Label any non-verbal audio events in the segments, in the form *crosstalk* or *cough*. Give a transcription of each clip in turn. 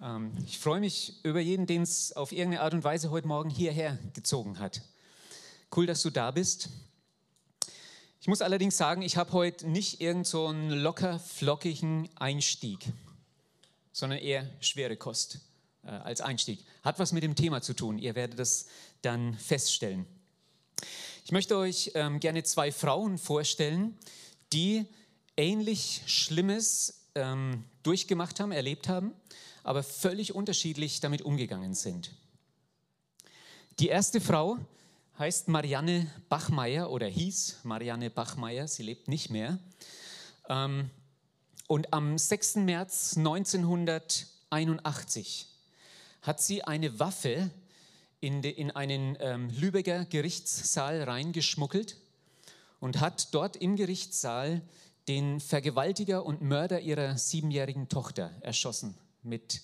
Ähm, ich freue mich über jeden, den es auf irgendeine Art und Weise heute Morgen hierher gezogen hat. Cool, dass du da bist. Ich muss allerdings sagen, ich habe heute nicht irgend so locker flockigen Einstieg, sondern eher schwere Kost äh, als Einstieg. Hat was mit dem Thema zu tun. Ihr werdet das dann feststellen. Ich möchte euch ähm, gerne zwei Frauen vorstellen, die ähnlich Schlimmes ähm, durchgemacht haben, erlebt haben aber völlig unterschiedlich damit umgegangen sind. Die erste Frau heißt Marianne Bachmeier oder hieß Marianne Bachmeier, sie lebt nicht mehr. Ähm, und am 6. März 1981 hat sie eine Waffe in, in einen ähm, Lübecker Gerichtssaal reingeschmuggelt und hat dort im Gerichtssaal den Vergewaltiger und Mörder ihrer siebenjährigen Tochter erschossen mit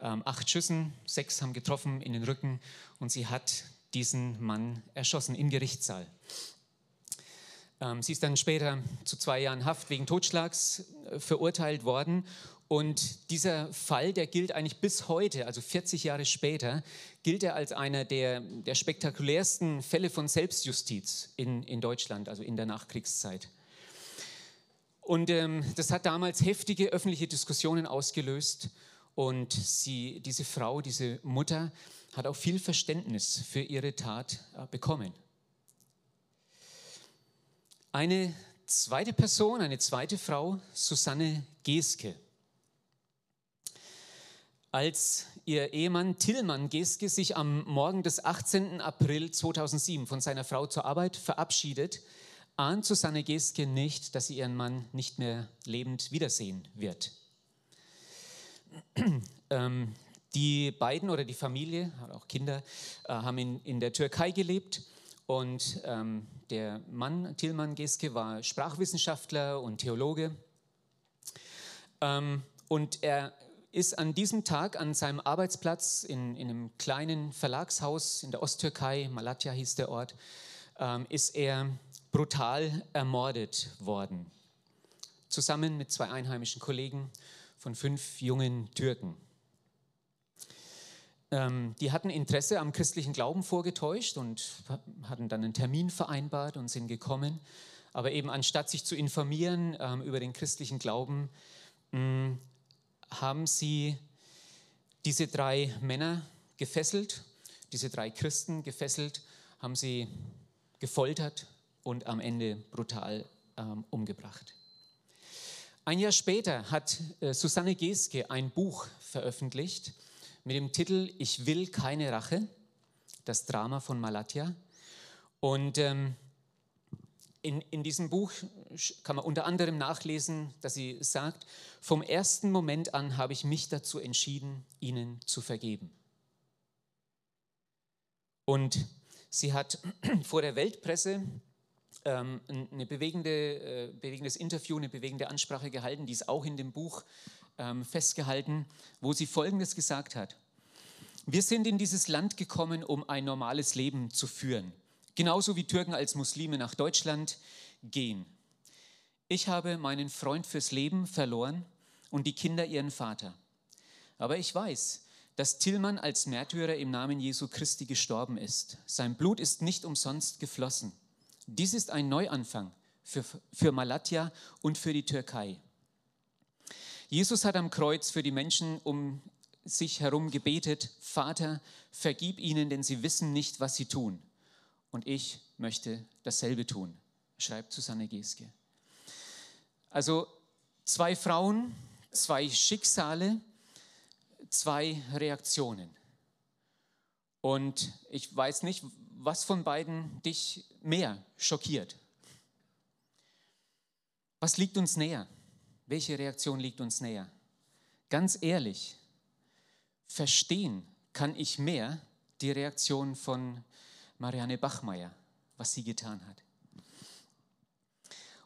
ähm, acht Schüssen, sechs haben getroffen in den Rücken und sie hat diesen Mann erschossen im Gerichtssaal. Ähm, sie ist dann später zu zwei Jahren Haft wegen Totschlags äh, verurteilt worden. Und dieser Fall, der gilt eigentlich bis heute, also 40 Jahre später, gilt er als einer der, der spektakulärsten Fälle von Selbstjustiz in, in Deutschland, also in der Nachkriegszeit. Und ähm, das hat damals heftige öffentliche Diskussionen ausgelöst. Und sie, diese Frau, diese Mutter, hat auch viel Verständnis für ihre Tat äh, bekommen. Eine zweite Person, eine zweite Frau, Susanne Geske. Als ihr Ehemann Tillmann Geske sich am Morgen des 18. April 2007 von seiner Frau zur Arbeit verabschiedet, ahnt Susanne Geske nicht, dass sie ihren Mann nicht mehr lebend wiedersehen wird. *clears throat* Ähm, die beiden oder die Familie, auch Kinder, äh, haben in, in der Türkei gelebt und ähm, der Mann, Tilman Geske, war Sprachwissenschaftler und Theologe. Ähm, und er ist an diesem Tag an seinem Arbeitsplatz in, in einem kleinen Verlagshaus in der Osttürkei, Malatya hieß der Ort, ähm, ist er brutal ermordet worden. Zusammen mit zwei einheimischen Kollegen von fünf jungen Türken. Ähm, die hatten Interesse am christlichen Glauben vorgetäuscht und hatten dann einen Termin vereinbart und sind gekommen. Aber eben anstatt sich zu informieren ähm, über den christlichen Glauben, mh, mm, haben sie diese drei Männer gefesselt, diese drei Christen gefesselt, haben sie gefoltert und am Ende brutal ähm, umgebracht. Ein Jahr später hat äh, Susanne Geske ein Buch veröffentlicht mit dem Titel Ich will keine Rache, das Drama von Malatya. Und ähm, in, in diesem Buch kann man unter anderem nachlesen, dass sie sagt, vom ersten Moment an habe ich mich dazu entschieden, ihnen zu vergeben. Und sie hat *clears throat* vor der Weltpresse ähm, eine bewegende, äh, bewegendes Interview, eine bewegende Ansprache gehalten, die ist auch in dem Buch ähm, festgehalten, wo sie Folgendes gesagt hat. Wir sind in dieses Land gekommen, um ein normales Leben zu führen, genauso wie Türken als Muslime nach Deutschland gehen. Ich habe meinen Freund fürs Leben verloren und die Kinder ihren Vater. Aber ich weiß, dass Tillmann als Märtyrer im Namen Jesu Christi gestorben ist. Sein Blut ist nicht umsonst geflossen. Dies ist ein Neuanfang für, für Malatya und für die Türkei. Jesus hat am Kreuz für die Menschen um sich herum gebetet, Vater, vergib ihnen, denn sie wissen nicht, was sie tun. Und ich möchte dasselbe tun, schreibt Susanne Geske. Also zwei Frauen, zwei Schicksale, zwei Reaktionen. Und ich weiß nicht, was von beiden dich mehr schockiert. Was liegt uns näher? Welche Reaktion liegt uns näher? Ganz ehrlich, verstehen kann ich mehr die Reaktion von Marianne Bachmeier, was sie getan hat.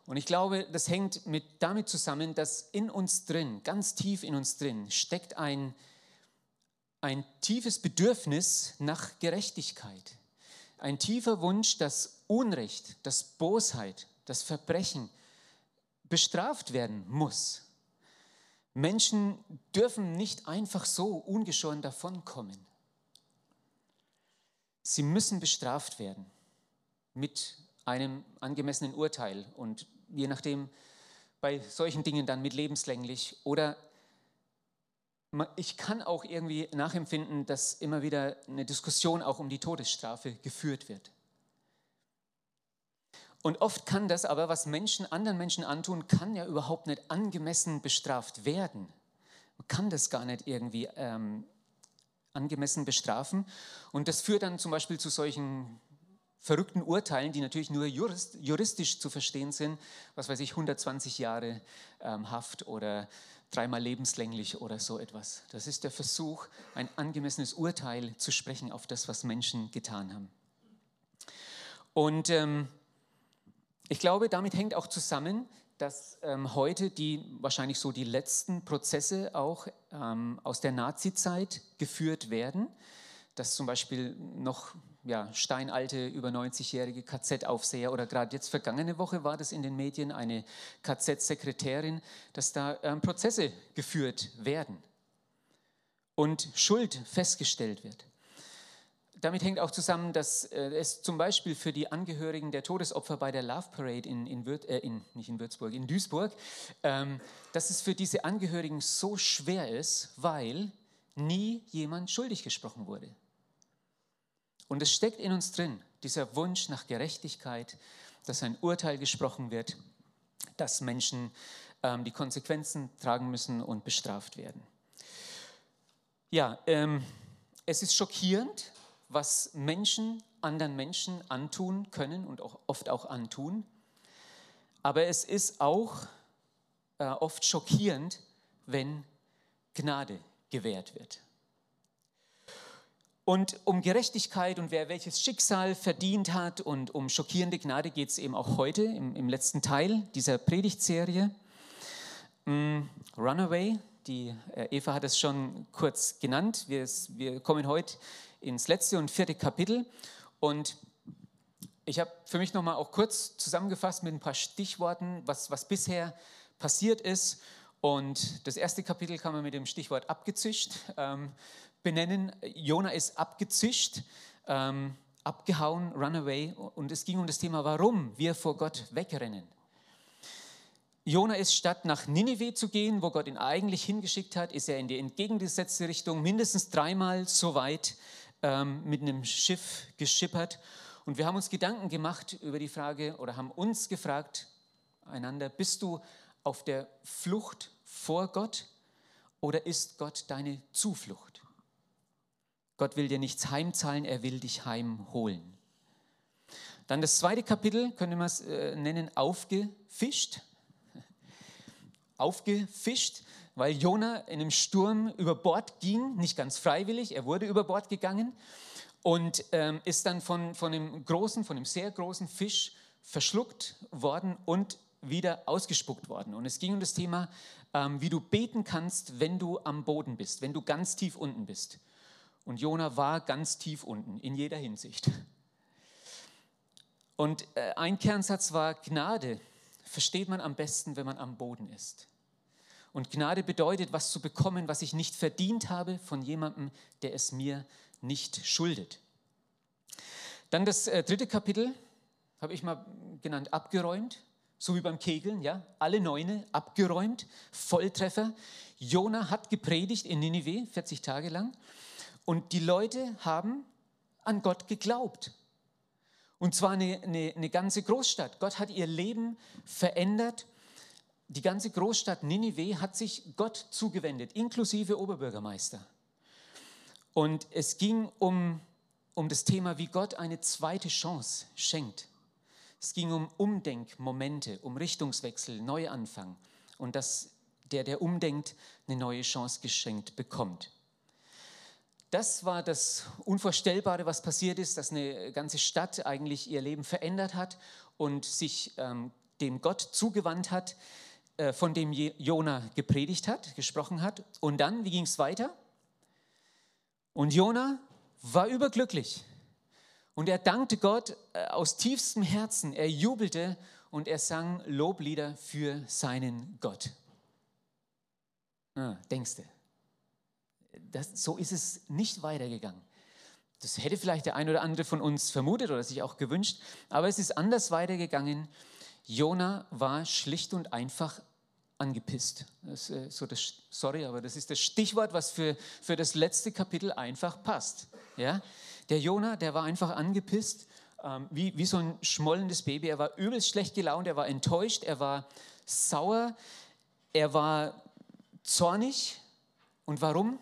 Und ich glaube, das hängt mit, damit zusammen, dass in uns drin, ganz tief in uns drin, steckt ein, ein tiefes Bedürfnis nach Gerechtigkeit. Ein tiefer Wunsch, dass Unrecht, dass Bosheit, das Verbrechen bestraft werden muss. Menschen dürfen nicht einfach so ungeschoren davonkommen. Sie müssen bestraft werden mit einem angemessenen Urteil und je nachdem bei solchen Dingen dann mit lebenslänglich oder ich kann auch irgendwie nachempfinden, dass immer wieder eine Diskussion auch um die Todesstrafe geführt wird. Und oft kann das aber, was Menschen anderen Menschen antun, kann ja überhaupt nicht angemessen bestraft werden. Man kann das gar nicht irgendwie ähm, angemessen bestrafen. Und das führt dann zum Beispiel zu solchen verrückten Urteilen, die natürlich nur jurist, juristisch zu verstehen sind, was weiß ich, 120 Jahre ähm, Haft oder dreimal lebenslänglich oder so etwas. Das ist der Versuch, ein angemessenes Urteil zu sprechen auf das, was Menschen getan haben. Und ähm, ich glaube, damit hängt auch zusammen, dass ähm, heute die wahrscheinlich so die letzten Prozesse auch ähm, aus der Nazizeit geführt werden, dass zum Beispiel noch ja, steinalte, über 90-jährige KZ-Aufseher oder gerade jetzt vergangene Woche war das in den Medien eine KZ-Sekretärin, dass da ähm, Prozesse geführt werden und Schuld festgestellt wird damit hängt auch zusammen, dass äh, es zum Beispiel für die Angehörigen der Todesopfer bei der Love Parade in, in, Würz, äh, in nicht in Würzburg, in Duisburg, ähm, dass es für diese Angehörigen so schwer ist, weil nie jemand schuldig gesprochen wurde. Und es steckt in uns drin, dieser Wunsch nach Gerechtigkeit, dass ein Urteil gesprochen wird, dass Menschen ähm, die Konsequenzen tragen müssen und bestraft werden. Ja, ähm, es ist schockierend, was Menschen anderen Menschen antun können und auch oft auch antun. Aber es ist auch äh, oft schockierend, wenn Gnade gewährt wird. Und um Gerechtigkeit und wer welches Schicksal verdient hat und um schockierende Gnade geht es eben auch heute im, im letzten Teil dieser Predigtserie. Mm, Runaway, die äh, Eva hat es schon kurz genannt. Wir, wir kommen heute ins letzte und vierte Kapitel. Und ich habe für mich nochmal auch kurz zusammengefasst mit ein paar Stichworten, was, was bisher passiert ist. Und das erste Kapitel kann man mit dem Stichwort abgezischt ähm, benennen. Jona ist abgezischt, ähm, abgehauen, runaway. Und es ging um das Thema, warum wir vor Gott wegrennen. Jona ist statt nach Ninive zu gehen, wo Gott ihn eigentlich hingeschickt hat, ist er in die entgegengesetzte Richtung mindestens dreimal so weit ähm, mit einem Schiff geschippert. Und wir haben uns Gedanken gemacht über die Frage oder haben uns gefragt, einander, bist du auf der Flucht vor Gott oder ist Gott deine Zuflucht? Gott will dir nichts heimzahlen, er will dich heimholen. Dann das zweite Kapitel, könnte man es äh, nennen, aufgefischt. *laughs* Aufgefischt weil Jona in einem Sturm über Bord ging, nicht ganz freiwillig, er wurde über Bord gegangen und ähm, ist dann von, von einem großen, von einem sehr großen Fisch verschluckt worden und wieder ausgespuckt worden. Und es ging um das Thema, ähm, wie du beten kannst, wenn du am Boden bist, wenn du ganz tief unten bist. Und Jona war ganz tief unten, in jeder Hinsicht. Und äh, ein Kernsatz war, Gnade versteht man am besten, wenn man am Boden ist. Und Gnade bedeutet, was zu bekommen, was ich nicht verdient habe von jemandem, der es mir nicht schuldet. Dann das äh, dritte Kapitel habe ich mal genannt, abgeräumt, so wie beim Kegeln, ja, alle Neune abgeräumt, Volltreffer. Jona hat gepredigt in Ninive 40 Tage lang und die Leute haben an Gott geglaubt. Und zwar eine, eine, eine ganze Großstadt. Gott hat ihr Leben verändert die ganze Großstadt Ninive hat sich Gott zugewendet, inklusive Oberbürgermeister. Und es ging um, um das Thema, wie Gott eine zweite Chance schenkt. Es ging um Umdenkmomente, um Richtungswechsel, Neuanfang und dass der, der umdenkt, eine neue Chance geschenkt bekommt. Das war das Unvorstellbare, was passiert ist, dass eine ganze Stadt eigentlich ihr Leben verändert hat und sich ähm, dem Gott zugewandt hat, äh, von dem Jona gepredigt hat, gesprochen hat. Und dann, wie ging es weiter? Und Jona war überglücklich. Und er dankte Gott äh, aus tiefstem Herzen. Er jubelte und er sang Loblieder für seinen Gott. Ah, denkst du? Das, so ist es nicht weitergegangen. Das hätte vielleicht der ein oder andere von uns vermutet oder sich auch gewünscht, aber es ist anders weitergegangen. Jona war schlicht und einfach angepisst. Das, äh, so das, sorry, aber das ist das Stichwort, was für, für das letzte Kapitel einfach passt. Ja? Der Jona, der war einfach angepisst, ähm, wie, wie so ein schmollendes Baby. Er war übelst schlecht gelaunt, er war enttäuscht, er war sauer, er war zornig. Und warum?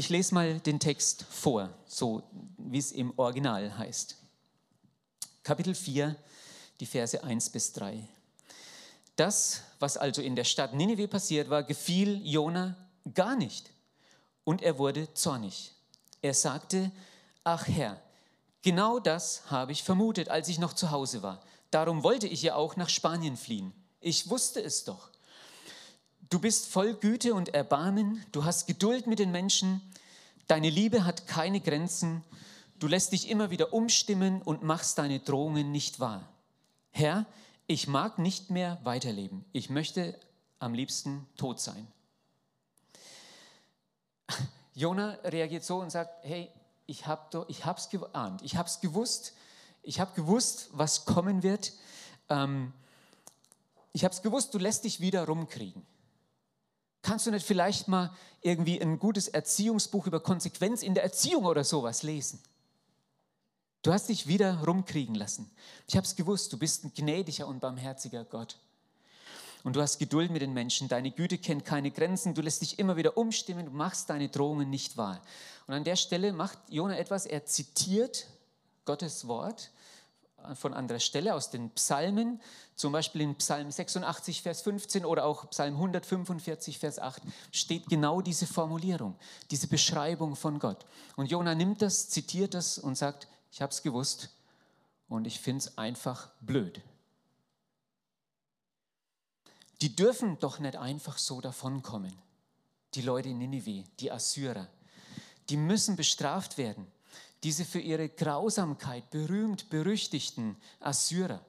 Ich lese mal den Text vor, so wie es im Original heißt. Kapitel 4, die Verse 1 bis 3. Das, was also in der Stadt Nineveh passiert war, gefiel Jona gar nicht. Und er wurde zornig. Er sagte, ach Herr, genau das habe ich vermutet, als ich noch zu Hause war. Darum wollte ich ja auch nach Spanien fliehen. Ich wusste es doch. Du bist voll Güte und Erbarmen, du hast Geduld mit den Menschen, deine Liebe hat keine Grenzen, du lässt dich immer wieder umstimmen und machst deine Drohungen nicht wahr. Herr, ich mag nicht mehr weiterleben. Ich möchte am liebsten tot sein. *laughs* Jona reagiert so und sagt, hey, ich habe es geahnt, ich habe es gewusst, ich habe gewusst, was kommen wird. Ähm, ich habe es gewusst, du lässt dich wieder rumkriegen. Kannst du nicht vielleicht mal irgendwie ein gutes Erziehungsbuch über Konsequenz in der Erziehung oder sowas lesen? Du hast dich wieder rumkriegen lassen. Ich habe es gewusst, du bist ein gnädiger und barmherziger Gott. Und du hast Geduld mit den Menschen. Deine Güte kennt keine Grenzen. Du lässt dich immer wieder umstimmen. Du machst deine Drohungen nicht wahr. Und an der Stelle macht Jona etwas. Er zitiert Gottes Wort von anderer Stelle aus den Psalmen, zum Beispiel in Psalm 86, Vers 15 oder auch Psalm 145, Vers 8, steht genau diese Formulierung, diese Beschreibung von Gott. Und Jona nimmt das, zitiert das und sagt, ich habe es gewusst und ich finde es einfach blöd. Die dürfen doch nicht einfach so davonkommen. Die Leute in Ninive, die Assyrer, die müssen bestraft werden. Diese für ihre Grausamkeit berühmt berüchtigten Assyrer.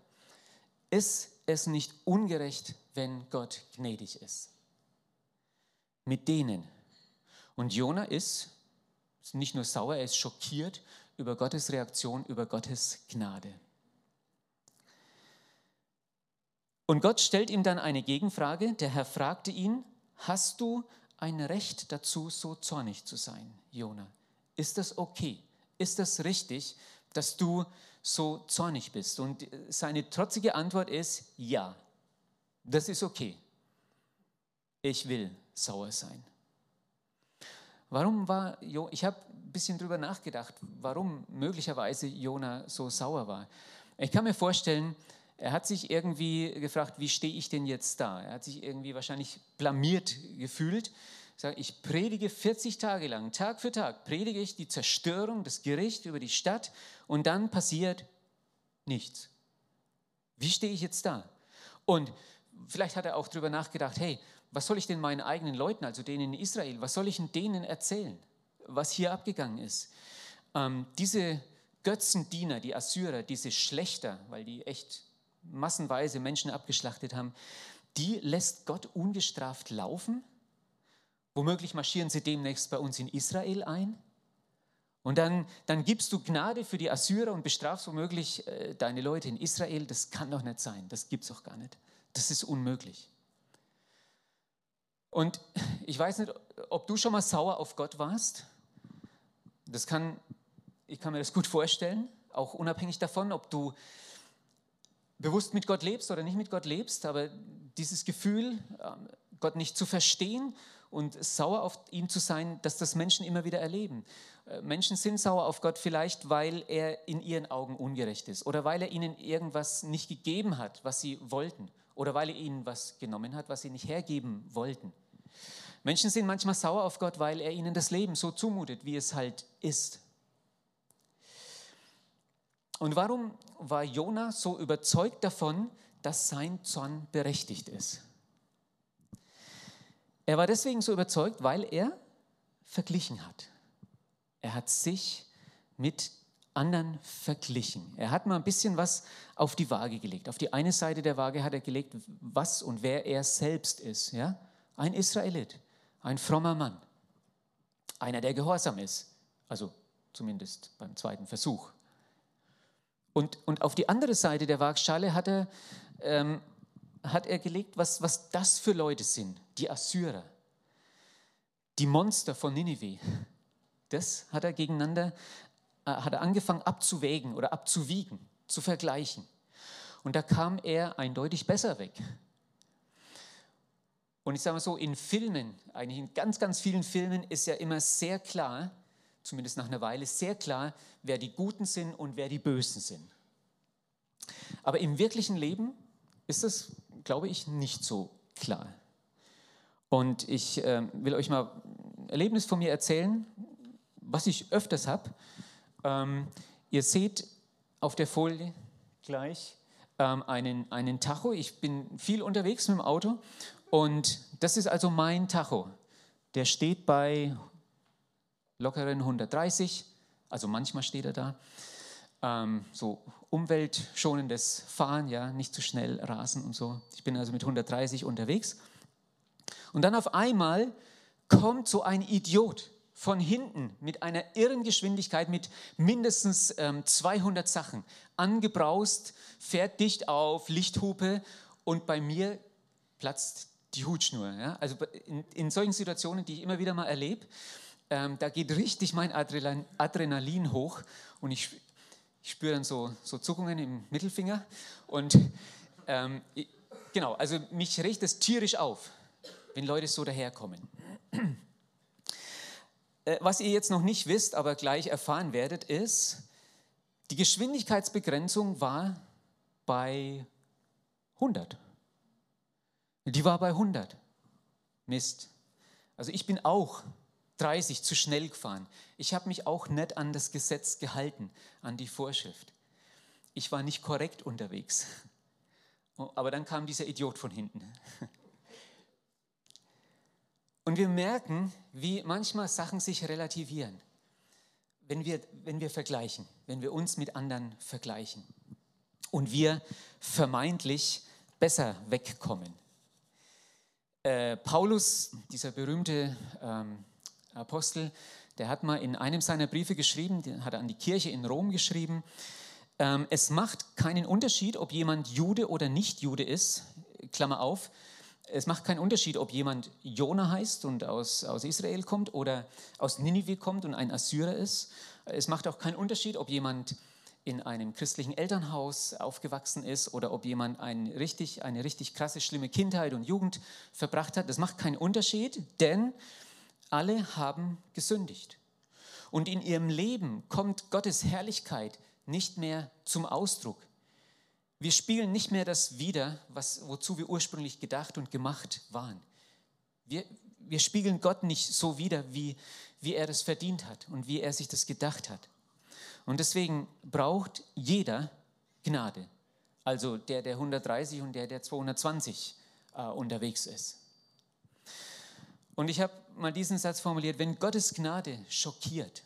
Ist es nicht ungerecht, wenn Gott gnädig ist? Mit denen. Und Jona ist nicht nur sauer, er ist schockiert über Gottes Reaktion, über Gottes Gnade. Und Gott stellt ihm dann eine Gegenfrage. Der Herr fragte ihn, hast du ein Recht dazu, so zornig zu sein, Jona? Ist das okay? Ist das richtig, dass du so zornig bist? Und seine trotzige Antwort ist, ja, das ist okay. Ich will sauer sein. Warum war, jo ich habe ein bisschen drüber nachgedacht, warum möglicherweise Jona so sauer war. Ich kann mir vorstellen, er hat sich irgendwie gefragt, wie stehe ich denn jetzt da? Er hat sich irgendwie wahrscheinlich blamiert gefühlt. Ich predige 40 Tage lang, Tag für Tag, predige ich die Zerstörung, das Gericht über die Stadt und dann passiert nichts. Wie stehe ich jetzt da? Und vielleicht hat er auch darüber nachgedacht, hey, was soll ich denn meinen eigenen Leuten, also denen in Israel, was soll ich denen erzählen, was hier abgegangen ist? Ähm, diese Götzendiener, die Assyrer, diese Schlechter, weil die echt massenweise Menschen abgeschlachtet haben, die lässt Gott ungestraft laufen. Womöglich marschieren sie demnächst bei uns in Israel ein. Und dann, dann gibst du Gnade für die Assyrer und bestrafst womöglich äh, deine Leute in Israel. Das kann doch nicht sein. Das gibt es doch gar nicht. Das ist unmöglich. Und ich weiß nicht, ob du schon mal sauer auf Gott warst. Das kann, ich kann mir das gut vorstellen, auch unabhängig davon, ob du bewusst mit Gott lebst oder nicht mit Gott lebst, aber dieses Gefühl, ähm, Gott nicht zu verstehen und sauer auf ihn zu sein, dass das Menschen immer wieder erleben. Äh, Menschen sind sauer auf Gott vielleicht, weil er in ihren Augen ungerecht ist oder weil er ihnen irgendwas nicht gegeben hat, was sie wollten oder weil er ihnen was genommen hat, was sie nicht hergeben wollten. Menschen sind manchmal sauer auf Gott, weil er ihnen das Leben so zumutet, wie es halt ist. Und warum war Jona so überzeugt davon, dass sein Zorn berechtigt ist? Er war deswegen so überzeugt, weil er verglichen hat. Er hat sich mit anderen verglichen. Er hat mal ein bisschen was auf die Waage gelegt. Auf die eine Seite der Waage hat er gelegt, was und wer er selbst ist. Ja? Ein Israelit, ein frommer Mann, einer, der gehorsam ist. Also zumindest beim zweiten Versuch. Und, und auf die andere Seite der Waagschale hat er, ähm, hat er gelegt, was, was das für Leute sind, die Assyrer, die Monster von Ninive. Das hat er gegeneinander äh, hat er angefangen abzuwägen oder abzuwiegen, zu vergleichen. Und da kam er eindeutig besser weg. Und ich sage mal so, in Filmen, eigentlich in ganz, ganz vielen Filmen ist ja immer sehr klar, zumindest nach einer Weile, sehr klar, wer die Guten sind und wer die Bösen sind. Aber im wirklichen Leben ist das, glaube ich, nicht so klar. Und ich äh, will euch mal ein Erlebnis von mir erzählen, was ich öfters habe. Ähm, ihr seht auf der Folie gleich ähm, einen, einen Tacho. Ich bin viel unterwegs mit dem Auto und das ist also mein Tacho. Der steht bei lockeren 130, also manchmal steht er da. Ähm, so umweltschonendes Fahren, ja, nicht zu schnell rasen und so. Ich bin also mit 130 unterwegs. Und dann auf einmal kommt so ein Idiot von hinten mit einer irren Geschwindigkeit mit mindestens ähm, 200 Sachen angebraust, fährt dicht auf, Lichthupe und bei mir platzt die Hutschnur. Ja? Also in, in, solchen Situationen, die ich immer wieder mal erlebe, ähm, da geht richtig mein Adrenalin, Adrenalin hoch und ich, ich spüre dann so, so Zuckungen im Mittelfinger und ähm, ich, genau, also mich riecht es tierisch auf, wenn Leute so daherkommen. *clears throat* Äh, was ihr jetzt noch nicht wisst, aber gleich erfahren werdet, ist, die Geschwindigkeitsbegrenzung war bei 100. Die war bei 100. Mist. Also ich bin auch 30 zu schnell gefahren. Ich habe mich auch nicht an das Gesetz gehalten, an die Vorschrift. Ich war nicht korrekt unterwegs. Aber dann kam dieser Idiot von hinten. *laughs* Und wir merken, wie manchmal Sachen sich relativieren, wenn wir, wenn wir vergleichen, wenn wir uns mit anderen vergleichen und wir vermeintlich besser wegkommen. Äh, Paulus, dieser berühmte ähm, Apostel, der hat mal in einem seiner Briefe geschrieben, den hat er an die Kirche in Rom geschrieben, ähm, es macht keinen Unterschied, ob jemand Jude oder nicht Jude ist, Klammer auf, es macht keinen Unterschied, ob jemand Jona heißt und aus, aus Israel kommt oder aus Ninive kommt und ein Assyrer ist. Es macht auch keinen Unterschied, ob jemand in einem christlichen Elternhaus aufgewachsen ist oder ob jemand ein richtig, eine richtig krasse, schlimme Kindheit und Jugend verbracht hat. Das macht keinen Unterschied, denn alle haben gesündigt. Und in ihrem Leben kommt Gottes Herrlichkeit nicht mehr zum Ausdruck. Wir spielen nicht mehr das wider, was, wozu wir ursprünglich gedacht und gemacht waren. Wir, wir spiegeln Gott nicht so wider, wie, wie er das verdient hat und wie er sich das gedacht hat. Und deswegen braucht jeder Gnade. Also der, der 130 und der, der 220 äh, unterwegs ist. Und ich habe mal diesen Satz formuliert, wenn Gottes Gnade schockiert,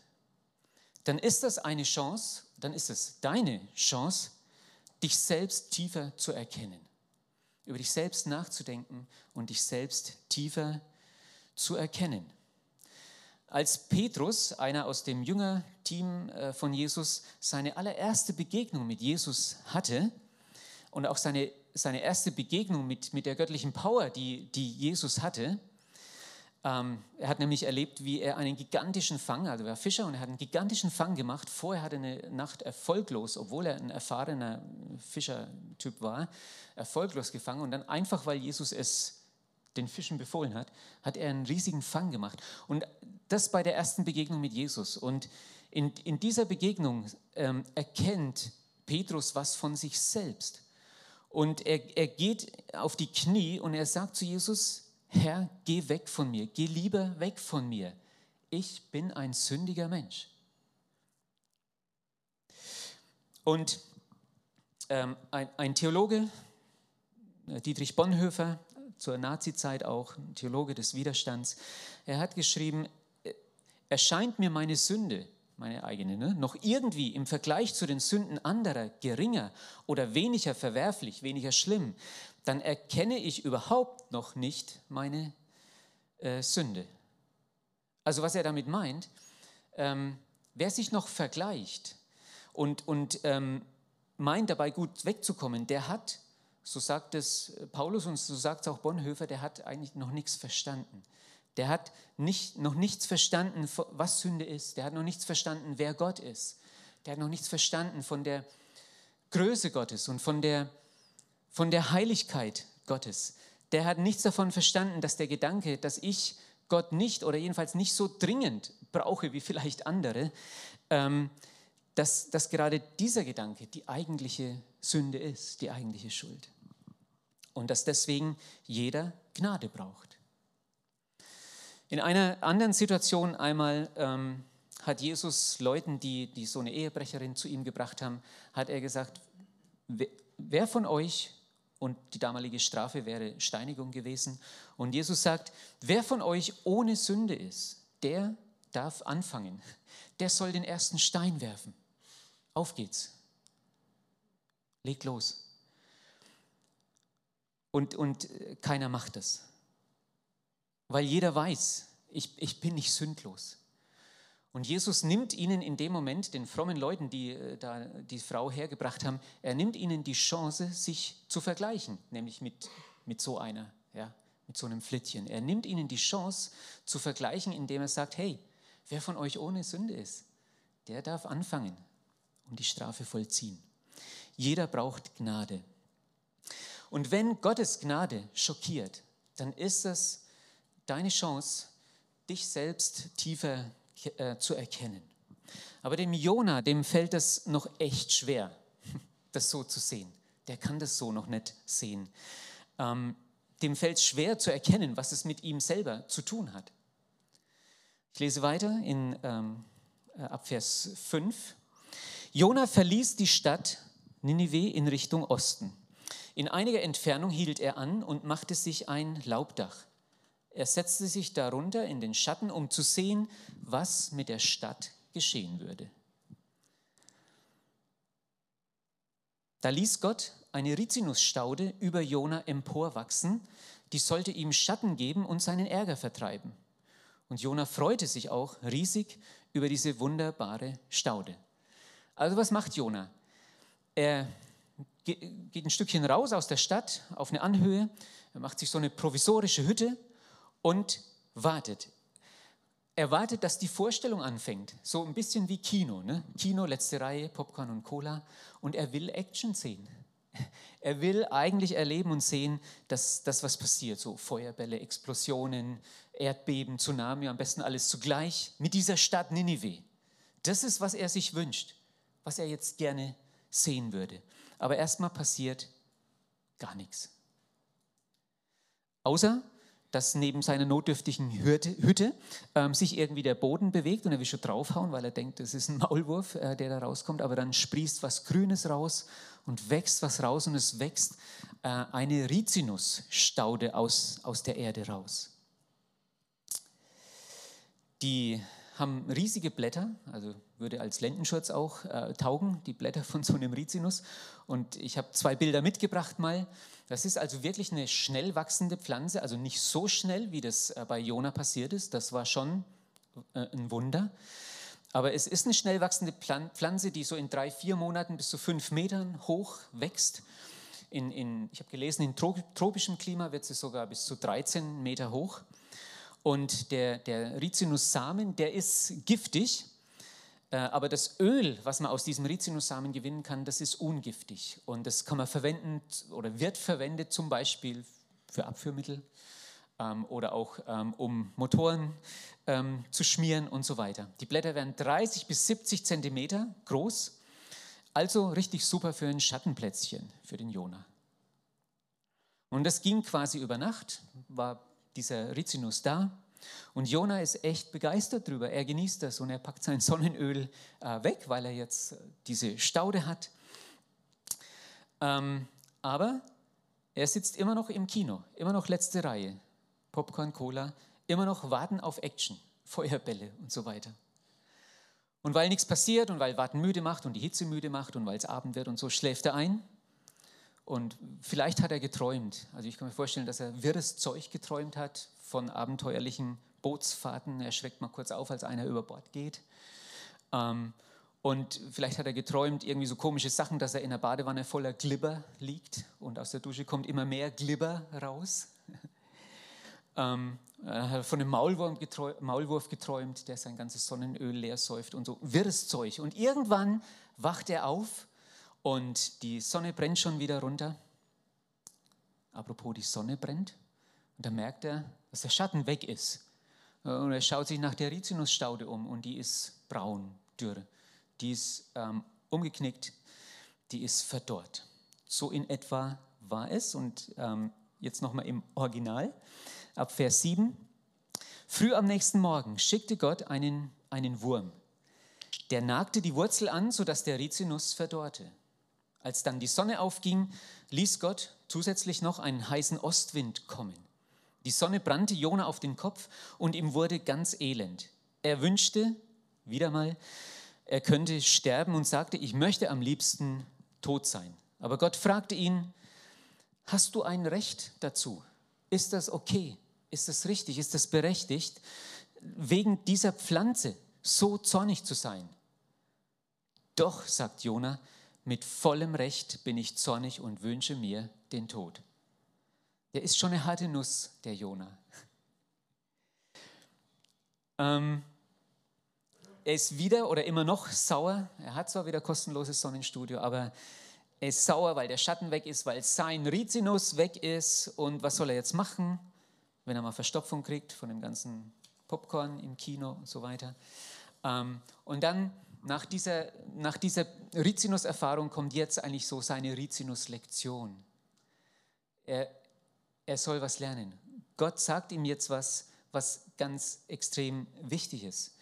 dann ist das eine Chance, dann ist es deine Chance, dich selbst tiefer zu erkennen, über dich selbst nachzudenken und dich selbst tiefer zu erkennen. Als Petrus, einer aus dem Jüngerteam äh, von Jesus, seine allererste Begegnung mit Jesus hatte und auch seine, seine erste Begegnung mit, mit der göttlichen Power, die, die Jesus hatte, ähm, er hat nämlich erlebt, wie er einen gigantischen Fang, also er war Fischer und er hat einen gigantischen Fang gemacht. Vorher hat er eine Nacht erfolglos, obwohl er ein erfahrener Fischertyp war, erfolglos gefangen. Und dann einfach, weil Jesus es den Fischen befohlen hat, hat er einen riesigen Fang gemacht. Und das bei der ersten Begegnung mit Jesus. Und in, in dieser Begegnung ähm, erkennt Petrus was von sich selbst. Und er, er geht auf die Knie und er sagt zu Jesus, Herr, geh weg von mir, geh lieber weg von mir. Ich bin ein sündiger Mensch. Und ähm, ein, ein Theologe, äh, Dietrich Bonhoeffer, zur Nazizeit auch, ein Theologe des Widerstands, er hat geschrieben, äh, erscheint mir meine Sünde, meine eigene, ne, noch irgendwie im Vergleich zu den Sünden anderer geringer oder weniger verwerflich, weniger schlimm, dann erkenne ich überhaupt noch nicht meine äh, Sünde. Also was er damit meint, ähm, wer sich noch vergleicht und, und ähm, meint dabei gut wegzukommen, der hat, so sagt es Paulus und so sagt es auch Bonhoeffer, der hat eigentlich noch nichts verstanden. Der hat nicht, noch nichts verstanden, was Sünde ist. Der hat noch nichts verstanden, wer Gott ist. Der hat noch nichts verstanden von der Größe Gottes und von der, von der Heiligkeit Gottes. Der hat nichts davon verstanden, dass der Gedanke, dass ich Gott nicht oder jedenfalls nicht so dringend brauche wie vielleicht andere, ähm, dass, dass gerade dieser Gedanke die eigentliche Sünde ist, die eigentliche Schuld. Und dass deswegen jeder Gnade braucht. In einer anderen Situation einmal ähm, hat Jesus Leuten, die, die so eine Ehebrecherin zu ihm gebracht haben, hat er gesagt, wer, wer von euch, und die damalige Strafe wäre Steinigung gewesen, und Jesus sagt, wer von euch ohne Sünde ist, der darf anfangen, der soll den ersten Stein werfen. Auf geht's. Leg los. Und, und äh, keiner macht das. Weil jeder weiß, ich, ich bin nicht sündlos. Und Jesus nimmt ihnen in dem Moment, den frommen Leuten, die äh, da die Frau hergebracht haben, er nimmt ihnen die Chance, sich zu vergleichen, nämlich mit, mit so einer, ja, mit so einem Flittchen. Er nimmt ihnen die Chance zu vergleichen, indem er sagt, hey, wer von euch ohne Sünde ist, der darf anfangen und die Strafe vollziehen. Jeder braucht Gnade. Und wenn Gottes Gnade schockiert, dann ist es deine Chance, dich selbst tiefer äh, zu erkennen. Aber dem Jona, dem fällt es noch echt schwer, *laughs* das so zu sehen. Der kann das so noch nicht sehen. Ähm, dem fällt es schwer zu erkennen, was es mit ihm selber zu tun hat. Ich lese weiter in ähm, äh, ab Vers 5. Jona verließ die Stadt Ninive in Richtung Osten. In einiger Entfernung hielt er an und machte sich ein Laubdach. Er setzte sich darunter in den Schatten, um zu sehen, was mit der Stadt geschehen würde. Da ließ Gott eine Rizinusstaude über Jona emporwachsen, die sollte ihm Schatten geben und seinen Ärger vertreiben. Und Jona freute sich auch riesig über diese wunderbare Staude. Also was macht Jona? Er geht ein Stückchen raus aus der Stadt auf eine Anhöhe, er macht sich so eine provisorische Hütte und wartet. Er wartet, dass die Vorstellung anfängt, so ein bisschen wie Kino. Ne? Kino, letzte Reihe, Popcorn und Cola. Und er will Action sehen. Er will eigentlich erleben und sehen, dass das, was passiert, so Feuerbälle, Explosionen, Erdbeben, Tsunami, am besten alles zugleich mit dieser Stadt Ninive. Das ist, was er sich wünscht was er jetzt gerne sehen würde. Aber erstmal passiert gar nichts. Außer, dass neben seiner notdürftigen Hütte, ähm, sich irgendwie der Boden bewegt und er will schon draufhauen, weil er denkt, das ist ein Maulwurf, äh, der da rauskommt. Aber dann sprießt was Grünes raus und wächst was raus und es wächst äh, eine Rizinusstaude aus, aus der Erde raus. Die haben riesige Blätter, also würde als Lendenschutz auch äh, taugen, die Blätter von so einem Rizinus. Und ich habe zwei Bilder mitgebracht mal. Das ist also wirklich eine schnell wachsende Pflanze, also nicht so schnell, wie das äh, bei Jona passiert ist. Das war schon äh, ein Wunder. Aber es ist eine schnell wachsende Pflanze, die so in drei, vier Monaten bis zu fünf Metern hoch wächst. In, in, ich habe gelesen, in tropischem Klima wird sie sogar bis zu 13 Meter hoch. Und der, der Rizinussamen, der ist giftig, aber das Öl, was man aus diesem Rizinussamen gewinnen kann, das ist ungiftig. Und das kann man verwenden oder wird verwendet zum Beispiel für Abführmittel ähm, oder auch ähm, um Motoren ähm, zu schmieren und so weiter. Die Blätter werden 30 bis 70 Zentimeter groß, also richtig super für ein Schattenplätzchen für den Jona. Und das ging quasi über Nacht, war dieser Rizinus da. Und Jona ist echt begeistert drüber. Er genießt das und er packt sein Sonnenöl äh, weg, weil er jetzt diese Staude hat. Ähm, aber er sitzt immer noch im Kino, immer noch letzte Reihe. Popcorn, Cola, immer noch warten auf Action, *laughs* Feuerbälle und so weiter. Und weil nichts passiert und weil Warten müde macht und die Hitze müde macht und weil es Abend wird und so, schläft er ein. Und vielleicht hat er geträumt. Also ich kann mir vorstellen, dass er wirres Zeug geträumt hat von abenteuerlichen Bootsfahrten. Er schreckt mal kurz auf, als einer über Bord geht. Ähm, und vielleicht hat er geträumt, irgendwie so komische Sachen, dass er in der Badewanne voller Glibber liegt und aus der Dusche kommt immer mehr Glibber raus. *laughs* ähm, er hat von einem Maulwurf geträumt, Maulwurf geträumt, der sein ganzes Sonnenöl leer säuft und so wirres Zeug. Und irgendwann wacht er auf und die Sonne brennt schon wieder runter. Apropos, die Sonne brennt. Und da merkt er, dass der Schatten weg ist. Und er schaut sich nach der Rizinusstaude um und die ist braun, dürr. Die ist ähm, umgeknickt, die ist verdorrt. So in etwa war es. Und ähm, jetzt nochmal im Original ab Vers 7. Früh am nächsten Morgen schickte Gott einen, einen Wurm. Der nagte die Wurzel an, sodass der Rizinus verdorrte. Als dann die Sonne aufging, ließ Gott zusätzlich noch einen heißen Ostwind kommen. Die Sonne brannte Jona auf den Kopf und ihm wurde ganz elend. Er wünschte, wieder mal, er könnte sterben und sagte, ich möchte am liebsten tot sein. Aber Gott fragte ihn, hast du ein Recht dazu? Ist das okay? Ist das richtig? Ist das berechtigt, wegen dieser Pflanze so zornig zu sein? Doch, sagt Jona, mit vollem Recht bin ich zornig und wünsche mir den Tod. Der ist schon eine harte Nuss, der Jona. *laughs* Ähm, er ist wieder oder immer noch sauer. Er hat zwar wieder kostenloses Sonnenstudio, aber er ist sauer, weil der Schatten weg ist, weil sein Rizinus weg ist. Und was soll er jetzt machen? wenn er mal Verstopfung kriegt von dem ganzen Popcorn im Kino und so weiter. Ähm, und dann nach dieser, nach dieser Rizinus-Erfahrung kommt jetzt eigentlich so seine Rizinus-Lektion. Er, er soll was lernen. Gott sagt ihm jetzt was, was ganz extrem wichtig ist.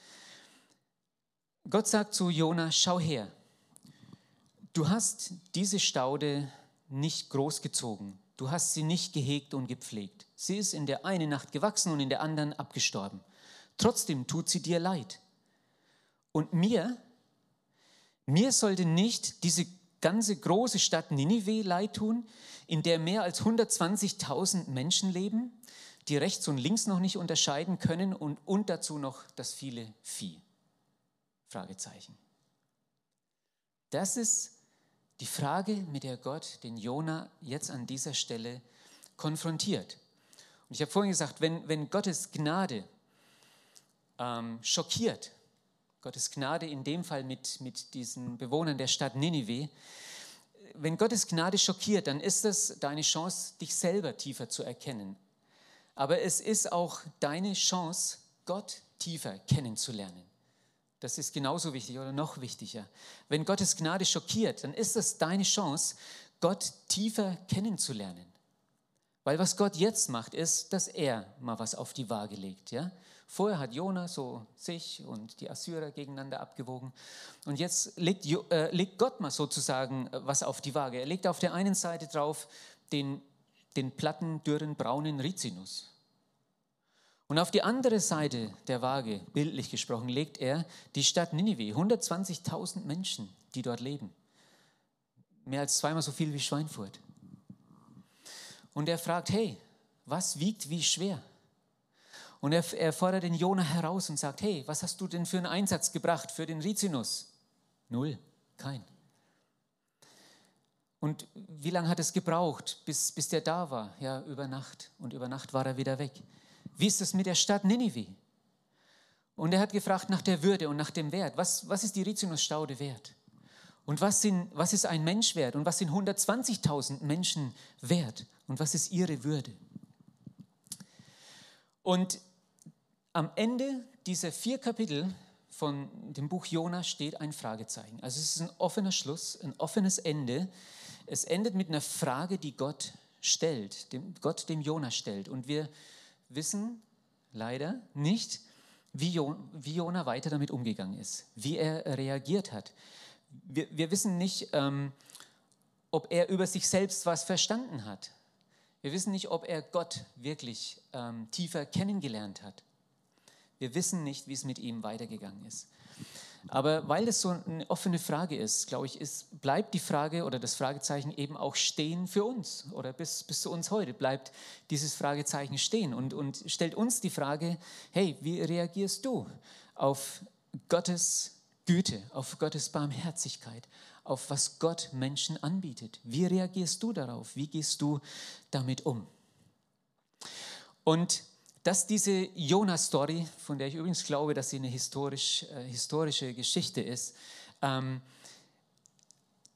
Gott sagt zu Jona, schau her, du hast diese Staude nicht großgezogen, du hast sie nicht gehegt und gepflegt. Sie ist in der einen Nacht gewachsen und in der anderen abgestorben. Trotzdem tut sie dir leid. Und mir, mir sollte nicht diese ganze große Stadt Ninive leid tun, in der mehr als 120.000 Menschen leben, die rechts und links noch nicht unterscheiden können und, und dazu noch das viele Vieh. Fragezeichen. Das ist die Frage, mit der Gott den Jona jetzt an dieser Stelle konfrontiert. Und ich habe vorhin gesagt, wenn, wenn Gottes Gnade ähm, schockiert, Gottes Gnade in dem Fall mit, mit diesen Bewohnern der Stadt Ninive, wenn Gottes Gnade schockiert, dann ist das deine Chance, dich selber tiefer zu erkennen. Aber es ist auch deine Chance, Gott tiefer kennenzulernen. Das ist genauso wichtig oder noch wichtiger. Wenn Gottes Gnade schockiert, dann ist das deine Chance, Gott tiefer kennenzulernen. Weil was Gott jetzt macht, ist, dass er mal was auf die Waage legt. Ja? Vorher hat Jona so sich und die Assyrer gegeneinander abgewogen. Und jetzt legt, äh, legt Gott mal sozusagen äh, was auf die Waage. Er legt auf der einen Seite drauf den, den platten, dürren, braunen Rizinus. Und auf die andere Seite der Waage, bildlich gesprochen, legt er die Stadt Ninive. 120.000 Menschen, die dort leben. Mehr als zweimal so viel wie Schweinfurt. Und er fragt, hey, was wiegt wie schwer? Und er, er fordert den Jona heraus und sagt, hey, was hast du denn für einen Einsatz gebracht für den Rizinus? Null, kein. Und wie lange hat es gebraucht, bis, bis der da war? Ja, über Nacht. Und über Nacht war er wieder weg. Wie ist es mit der Stadt Ninive? Und er hat gefragt nach der Würde und nach dem Wert. Was, was ist die Rizinusstaude wert? Und was, sind, was ist ein Mensch wert? Und was sind 120.000 Menschen wert? Und was ist ihre Würde? Und am Ende dieser vier Kapitel von dem Buch Jona steht ein Fragezeichen. Also es ist ein offener Schluss, ein offenes Ende. Es endet mit einer Frage, die Gott stellt, dem, Gott dem Jona stellt. Und wir wissen leider nicht, wie, Jona weiter damit umgegangen ist, wie er reagiert hat. Wir, wir wissen nicht, ähm, ob er über sich selbst was verstanden hat. Wir wissen nicht, ob er Gott wirklich ähm, tiefer kennengelernt hat. Wir wissen nicht, wie es mit ihm weitergegangen ist. Aber weil das so eine offene Frage ist, glaube ich, ist, bleibt die Frage oder das Fragezeichen eben auch stehen für uns oder bis, bis zu uns heute bleibt dieses Fragezeichen stehen und, und stellt uns die Frage, hey, wie reagierst du auf Gottes Güte, auf Gottes Barmherzigkeit, auf was Gott Menschen anbietet? Wie reagierst du darauf? Wie gehst du damit um? Und dass diese Jonah-Story, von der ich übrigens glaube, dass sie eine historisch, äh, historische Geschichte ist, ähm,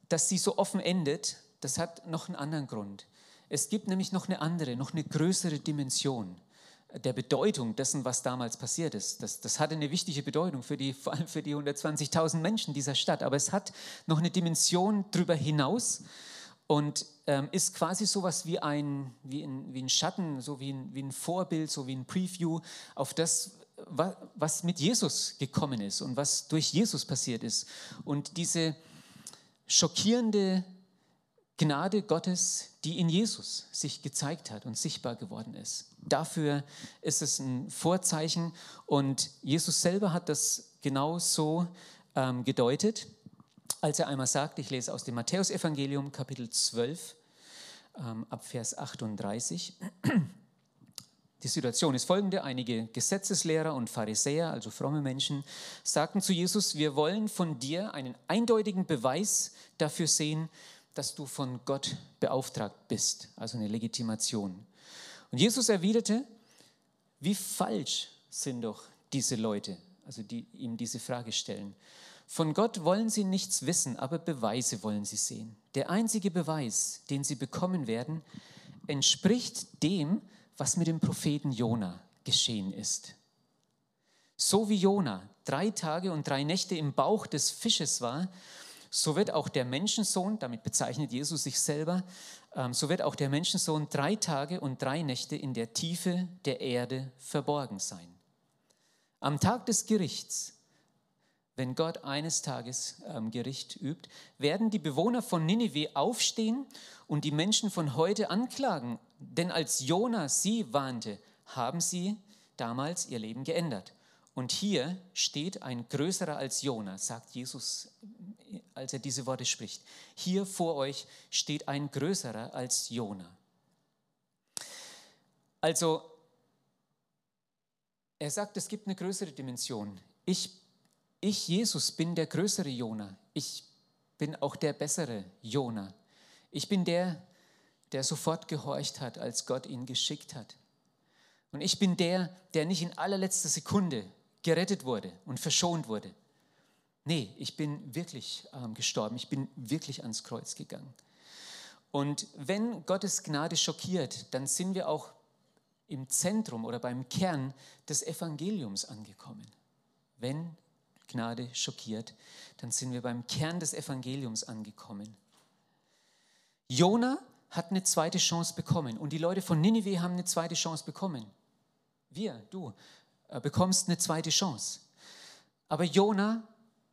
dass sie so offen endet, das hat noch einen anderen Grund. Es gibt nämlich noch eine andere, noch eine größere Dimension der Bedeutung dessen, was damals passiert ist. Das, das hatte eine wichtige Bedeutung für die, vor allem für die 120.000 Menschen dieser Stadt. Aber es hat noch eine Dimension darüber hinaus und ähm, ist quasi sowas wie ein, wie ein, wie ein Schatten, so wie ein, wie ein Vorbild, so wie ein Preview auf das, was mit Jesus gekommen ist und was durch Jesus passiert ist. Und diese schockierende Gnade Gottes, die in Jesus sich gezeigt hat und sichtbar geworden ist. Dafür ist es ein Vorzeichen und Jesus selber hat das genau so ähm, gedeutet als er einmal sagt, ich lese aus dem Matthäusevangelium Kapitel 12 ähm, ab Vers 38. Die Situation ist folgende. Einige Gesetzeslehrer und Pharisäer, also fromme Menschen, sagten zu Jesus, wir wollen von dir einen eindeutigen Beweis dafür sehen, dass du von Gott beauftragt bist, also eine Legitimation. Und Jesus erwiderte, wie falsch sind doch diese Leute, also die ihm diese Frage stellen. Von Gott wollen sie nichts wissen, aber Beweise wollen sie sehen. Der einzige Beweis, den sie bekommen werden, entspricht dem, was mit dem Propheten Jona geschehen ist. So wie Jona drei Tage und drei Nächte im Bauch des Fisches war, so wird auch der Menschensohn, damit bezeichnet Jesus sich selber, ähm, so wird auch der Menschensohn drei Tage und drei Nächte in der Tiefe der Erde verborgen sein. Am Tag des Gerichts wenn Gott eines Tages ähm, Gericht übt, werden die Bewohner von Ninive aufstehen und die Menschen von heute anklagen. Denn als Jona sie warnte, haben sie damals ihr Leben geändert. Und hier steht ein größerer als Jona, sagt Jesus, als er diese Worte spricht. Hier vor euch steht ein größerer als Jona. Also, er sagt, es gibt eine größere Dimension. Ich ich, Jesus, bin der größere Jona. Ich bin auch der bessere Jona. Ich bin der, der sofort gehorcht hat, als Gott ihn geschickt hat. Und ich bin der, der nicht in allerletzter Sekunde gerettet wurde und verschont wurde. Nee, ich bin wirklich ähm, gestorben. Ich bin wirklich ans Kreuz gegangen. Und wenn Gottes Gnade schockiert, dann sind wir auch im Zentrum oder beim Kern des Evangeliums angekommen. Wenn Gnade schockiert, dann sind wir beim Kern des Evangeliums angekommen. Jona hat eine zweite Chance bekommen und die Leute von Ninive haben eine zweite Chance bekommen. Wir, du, äh, bekommst eine zweite Chance. Aber Jona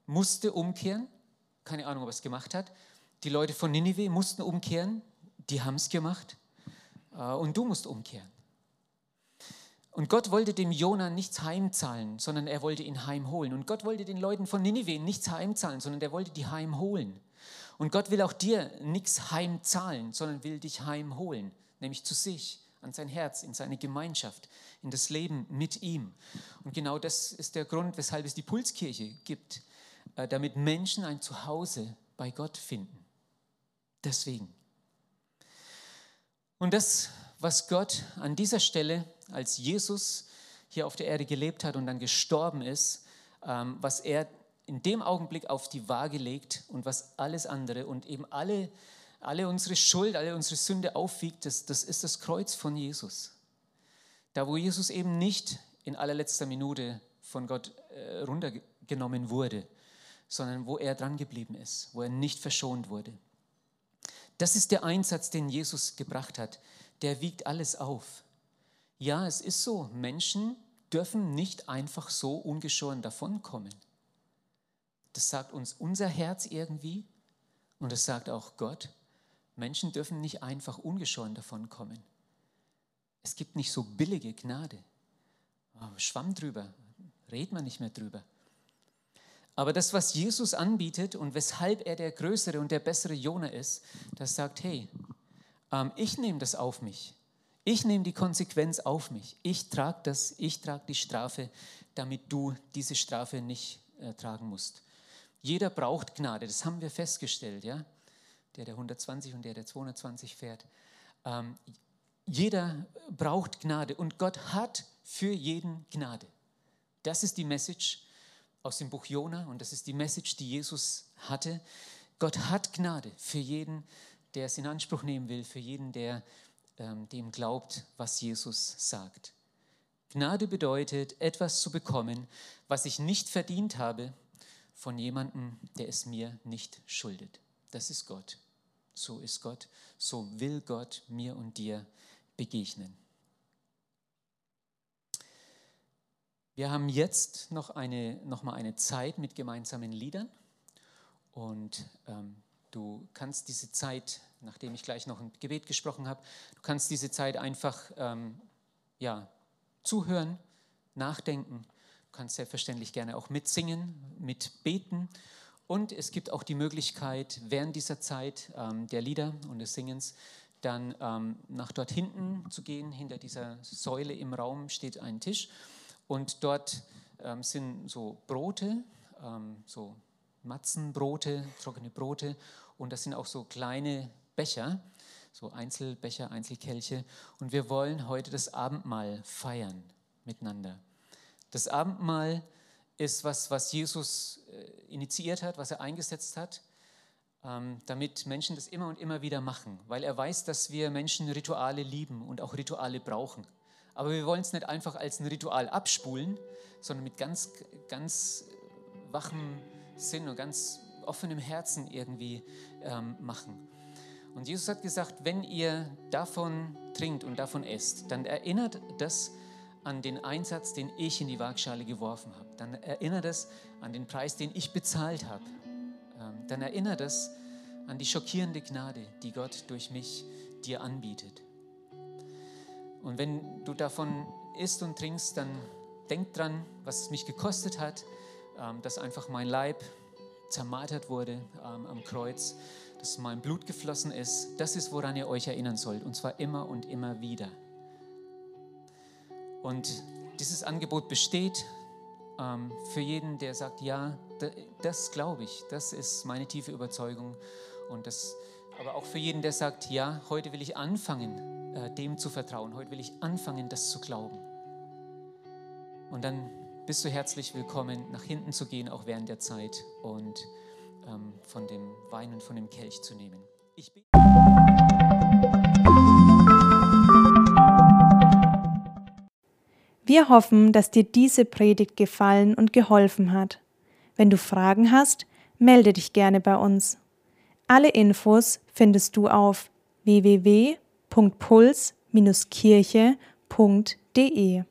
musste umkehren, keine Ahnung, ob er es gemacht hat. Die Leute von Ninive mussten umkehren, die haben es gemacht äh, und du musst umkehren. Und Gott wollte dem Jona nichts heimzahlen, sondern er wollte ihn heimholen. Und Gott wollte den Leuten von Ninive nichts heimzahlen, sondern er wollte die heimholen. Und Gott will auch dir nichts heimzahlen, sondern will dich heimholen, nämlich zu sich, an sein Herz, in seine Gemeinschaft, in das Leben mit ihm. Und genau das ist der Grund, weshalb es die Pulskirche gibt, äh, damit Menschen ein Zuhause bei Gott finden. Deswegen. Und das was Gott an dieser Stelle, als Jesus hier auf der Erde gelebt hat und dann gestorben ist, ähm, was er in dem Augenblick auf die Waage legt und was alles andere und eben alle, alle unsere Schuld, alle unsere Sünde aufwiegt, das, das ist das Kreuz von Jesus. Da, wo Jesus eben nicht in allerletzter Minute von Gott äh, runtergenommen wurde, sondern wo er dran geblieben ist, wo er nicht verschont wurde. Das ist der Einsatz, den Jesus gebracht hat der wiegt alles auf. Ja, es ist so, Menschen dürfen nicht einfach so ungeschoren davonkommen. Das sagt uns unser Herz irgendwie und das sagt auch Gott. Menschen dürfen nicht einfach ungeschoren davonkommen. Es gibt nicht so billige Gnade. Oh, Schwamm drüber, redet man nicht mehr drüber. Aber das, was Jesus anbietet und weshalb er der größere und der bessere Jona ist, das sagt, hey, ähm, ich nehme das auf mich. Ich nehme die Konsequenz auf mich. Ich trage das, ich trage die Strafe, damit du diese Strafe nicht äh, tragen musst. Jeder braucht Gnade, das haben wir festgestellt, ja. Der, der 120 und der, der 220 fährt. Ähm, jeder braucht Gnade und Gott hat für jeden Gnade. Das ist die Message aus dem Buch Jona und das ist die Message, die Jesus hatte. Gott hat Gnade für jeden, der es in Anspruch nehmen will, für jeden, der dem glaubt, was Jesus sagt. Gnade bedeutet, etwas zu bekommen, was ich nicht verdient habe, von jemandem, der es mir nicht schuldet. Das ist Gott. So ist Gott. So will Gott mir und dir begegnen. Wir haben jetzt noch, eine, noch mal eine Zeit mit gemeinsamen Liedern und ähm, du kannst diese Zeit, nachdem ich gleich noch ein Gebet gesprochen habe, du kannst diese Zeit einfach ähm, ja, zuhören, nachdenken. Du kannst selbstverständlich gerne auch mitsingen, mitbeten und es gibt auch die Möglichkeit, während dieser Zeit ähm, der Lieder und des Singens dann ähm, nach dort hinten zu gehen. Hinter dieser Säule im Raum steht ein Tisch und dort ähm, sind so Brote, ähm, so Matzenbrote, trockene Brote und das sind auch so kleine Becher, so Einzelbecher, Einzelkelche. Und wir wollen heute das Abendmahl feiern miteinander. Das Abendmahl ist was, was Jesus äh, initiiert hat, was er eingesetzt hat, ähm, damit Menschen das immer und immer wieder machen, weil er weiß, dass wir Menschen Rituale lieben und auch Rituale brauchen. Aber wir wollen es nicht einfach als ein Ritual abspulen, sondern mit ganz, ganz wachem Sinn und ganz offenem Herzen irgendwie ähm, machen. Und Jesus hat gesagt, wenn ihr davon trinkt und davon esst, dann erinnert das an den Einsatz, den ich in die Waagschale geworfen habe. Dann erinnert es an den Preis, den ich bezahlt habe. Ähm, dann erinnert es an die schockierende Gnade, die Gott durch mich dir anbietet. Und wenn du davon isst und trinkst, dann denk dran, was es mich gekostet hat, ähm, dass einfach mein Leib zermartert wurde ähm, am Kreuz, dass mein Blut geflossen ist. Das ist, woran ihr euch erinnern sollt, und zwar immer und immer wieder. Und dieses Angebot besteht ähm, für jeden, der sagt, ja, das glaube ich, das ist meine tiefe Überzeugung. Und das, aber auch für jeden, der sagt, ja, heute will ich anfangen, äh, dem zu vertrauen. Heute will ich anfangen, das zu glauben. Und dann bist du herzlich willkommen, nach hinten zu gehen, auch während der Zeit und ähm, von dem Wein und von dem Kelch zu nehmen. Ich Wir hoffen, dass dir diese Predigt gefallen und geholfen hat. Wenn du Fragen hast, melde dich gerne bei uns. Alle Infos findest du auf www.puls-kirche.de